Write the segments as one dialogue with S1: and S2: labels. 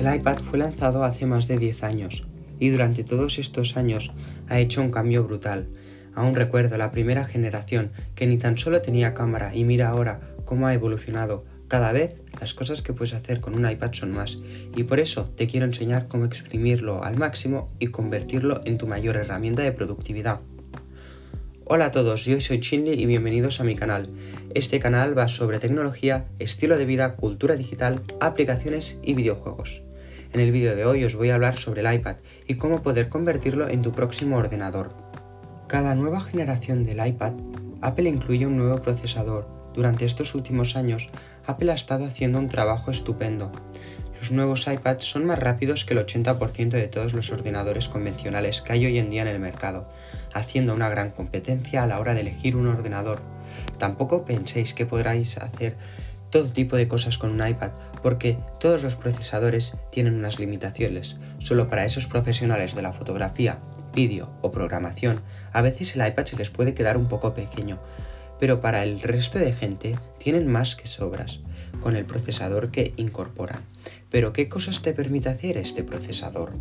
S1: El iPad fue lanzado hace más de 10 años y durante todos estos años ha hecho un cambio brutal. Aún recuerdo la primera generación que ni tan solo tenía cámara y mira ahora cómo ha evolucionado. Cada vez las cosas que puedes hacer con un iPad son más y por eso te quiero enseñar cómo exprimirlo al máximo y convertirlo en tu mayor herramienta de productividad. Hola a todos, yo soy Chinli y bienvenidos a mi canal. Este canal va sobre tecnología, estilo de vida, cultura digital, aplicaciones y videojuegos. En el vídeo de hoy os voy a hablar sobre el iPad y cómo poder convertirlo en tu próximo ordenador. Cada nueva generación del iPad, Apple incluye un nuevo procesador. Durante estos últimos años, Apple ha estado haciendo un trabajo estupendo. Los nuevos iPads son más rápidos que el 80% de todos los ordenadores convencionales que hay hoy en día en el mercado, haciendo una gran competencia a la hora de elegir un ordenador. Tampoco penséis que podráis hacer todo tipo de cosas con un iPad, porque todos los procesadores tienen unas limitaciones. Solo para esos profesionales de la fotografía, vídeo o programación, a veces el iPad se les puede quedar un poco pequeño, pero para el resto de gente tienen más que sobras con el procesador que incorporan. Pero ¿qué cosas te permite hacer este procesador?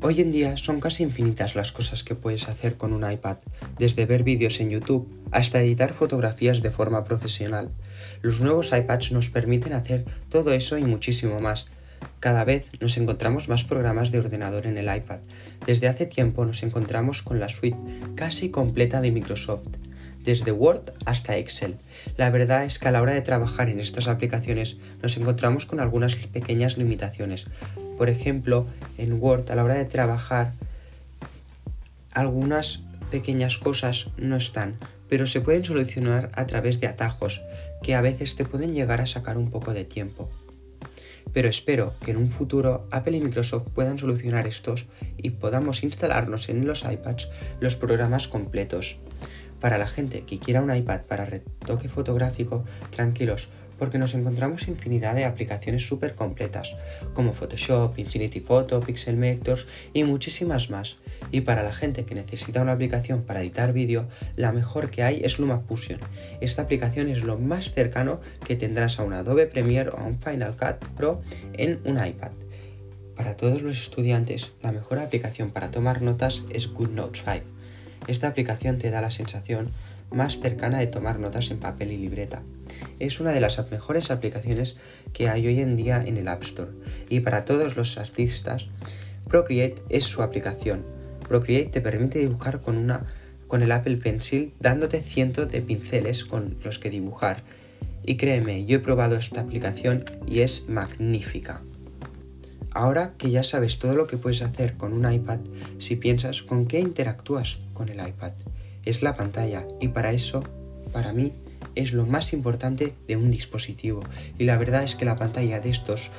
S1: Hoy en día son casi infinitas las cosas que puedes hacer con un iPad, desde ver vídeos en YouTube hasta editar fotografías de forma profesional. Los nuevos iPads nos permiten hacer todo eso y muchísimo más. Cada vez nos encontramos más programas de ordenador en el iPad. Desde hace tiempo nos encontramos con la suite casi completa de Microsoft, desde Word hasta Excel. La verdad es que a la hora de trabajar en estas aplicaciones nos encontramos con algunas pequeñas limitaciones, por ejemplo, en Word a la hora de trabajar algunas pequeñas cosas no están, pero se pueden solucionar a través de atajos que a veces te pueden llegar a sacar un poco de tiempo. Pero espero que en un futuro Apple y Microsoft puedan solucionar estos y podamos instalarnos en los iPads los programas completos. Para la gente que quiera un iPad para retoque fotográfico, tranquilos, porque nos encontramos infinidad de aplicaciones súper completas, como Photoshop, Infinity Photo, Pixelmator y muchísimas más. Y para la gente que necesita una aplicación para editar vídeo, la mejor que hay es LumaFusion. Esta aplicación es lo más cercano que tendrás a un Adobe Premiere o a un Final Cut Pro en un iPad. Para todos los estudiantes, la mejor aplicación para tomar notas es GoodNotes 5. Esta aplicación te da la sensación más cercana de tomar notas en papel y libreta. Es una de las mejores aplicaciones que hay hoy en día en el App Store y para todos los artistas Procreate es su aplicación. Procreate te permite dibujar con una con el Apple Pencil dándote cientos de pinceles con los que dibujar. Y créeme, yo he probado esta aplicación y es magnífica. Ahora que ya sabes todo lo que puedes hacer con un iPad, si piensas con qué interactúas con el iPad, es la pantalla y para eso, para mí, es lo más importante de un dispositivo. Y la verdad es que la pantalla de estos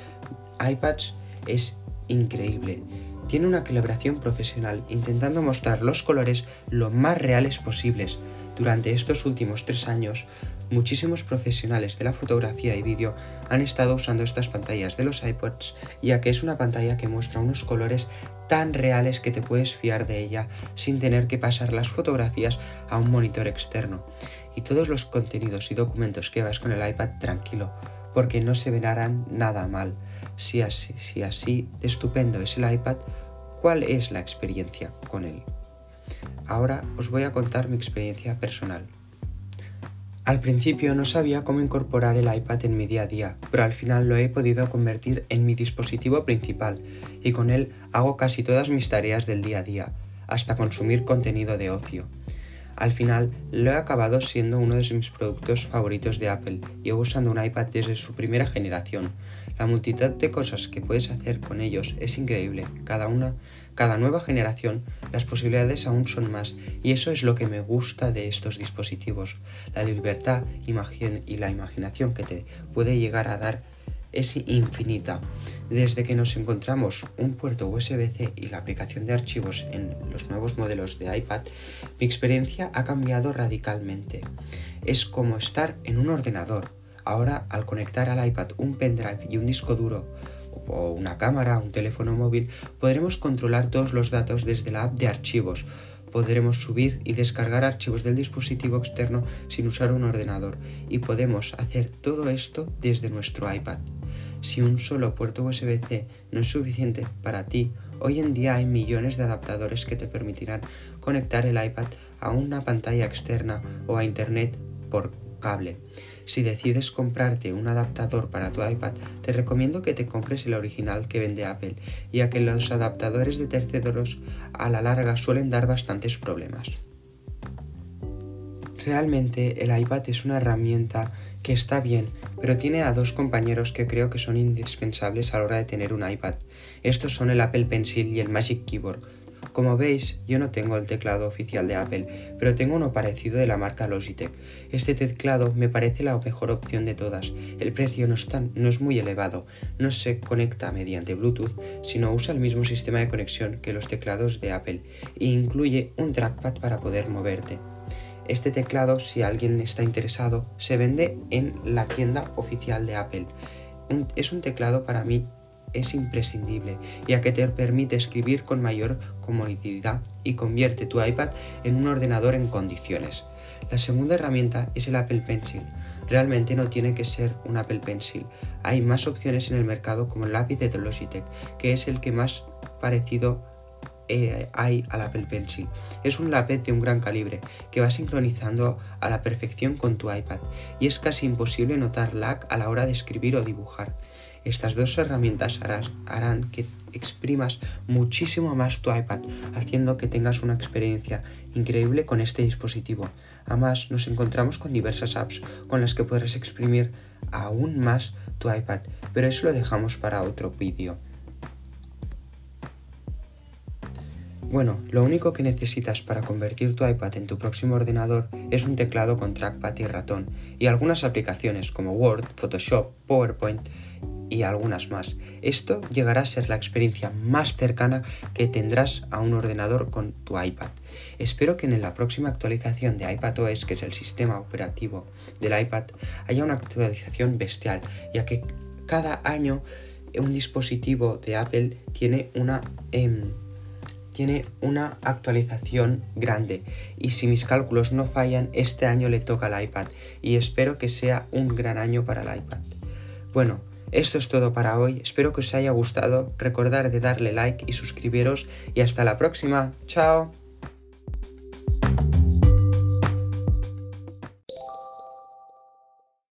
S1: iPads es increíble. Tiene una calibración profesional intentando mostrar los colores lo más reales posibles. Durante estos últimos tres años, muchísimos profesionales de la fotografía y vídeo han estado usando estas pantallas de los iPods, ya que es una pantalla que muestra unos colores tan reales que te puedes fiar de ella sin tener que pasar las fotografías a un monitor externo. Y todos los contenidos y documentos que vas con el iPad tranquilo, porque no se verán nada mal. Si así, si así estupendo es el iPad, ¿cuál es la experiencia con él? Ahora os voy a contar mi experiencia personal. Al principio no sabía cómo incorporar el iPad en mi día a día, pero al final lo he podido convertir en mi dispositivo principal y con él hago casi todas mis tareas del día a día, hasta consumir contenido de ocio. Al final lo he acabado siendo uno de mis productos favoritos de Apple, llevo usando un iPad desde su primera generación. La multitud de cosas que puedes hacer con ellos es increíble, cada una cada nueva generación las posibilidades aún son más y eso es lo que me gusta de estos dispositivos. La libertad y la imaginación que te puede llegar a dar es infinita. Desde que nos encontramos un puerto USB-C y la aplicación de archivos en los nuevos modelos de iPad, mi experiencia ha cambiado radicalmente. Es como estar en un ordenador. Ahora, al conectar al iPad un pendrive y un disco duro, o una cámara, un teléfono móvil, podremos controlar todos los datos desde la app de archivos. Podremos subir y descargar archivos del dispositivo externo sin usar un ordenador y podemos hacer todo esto desde nuestro iPad. Si un solo puerto USB-C no es suficiente para ti, hoy en día hay millones de adaptadores que te permitirán conectar el iPad a una pantalla externa o a Internet por cable. Si decides comprarte un adaptador para tu iPad, te recomiendo que te compres el original que vende Apple, ya que los adaptadores de terceros a la larga suelen dar bastantes problemas. Realmente el iPad es una herramienta que está bien, pero tiene a dos compañeros que creo que son indispensables a la hora de tener un iPad. Estos son el Apple Pencil y el Magic Keyboard. Como veis, yo no tengo el teclado oficial de Apple, pero tengo uno parecido de la marca Logitech. Este teclado me parece la mejor opción de todas. El precio no es, muy elevado, no se conecta mediante Bluetooth, sino usa el mismo sistema de conexión que los teclados de Apple e incluye un trackpad para poder moverte. Este teclado, si alguien está interesado, se vende en la tienda oficial de Apple. es un teclado para mí es imprescindible, ya que te permite escribir con mayor comodidad y convierte tu iPad en un ordenador en condiciones. La segunda herramienta es el Apple Pencil. Realmente no tiene que ser un Apple Pencil. Hay más opciones en el mercado como el lápiz de Logitech, que es el que más parecido hay al Apple Pencil. Es un lápiz de un gran calibre que va sincronizando a la perfección con tu iPad y es casi imposible notar lag a la hora de escribir o dibujar. Estas dos herramientas harán que exprimas muchísimo más tu iPad, haciendo que tengas una experiencia increíble con este dispositivo. Además, nos encontramos con diversas apps con las que podrás exprimir aún más tu iPad, pero eso lo dejamos para otro vídeo. Bueno, lo único que necesitas para convertir tu iPad en tu próximo ordenador es un teclado con trackpad y ratón, y algunas aplicaciones como Word, Photoshop, PowerPoint y algunas más. Esto llegará a ser la experiencia más cercana que tendrás a un ordenador con tu iPad. Espero que en la próxima actualización de iPadOS, que es el sistema operativo del iPad, haya una actualización bestial, ya que cada año un dispositivo de Apple tiene una... Em, tiene una actualización grande. Y si mis cálculos no fallan, este año le toca al iPad. Y espero que sea un gran año para el iPad. Bueno, esto es todo para hoy, espero que os haya gustado, recordar de darle like y suscribiros. Y hasta la próxima, chao.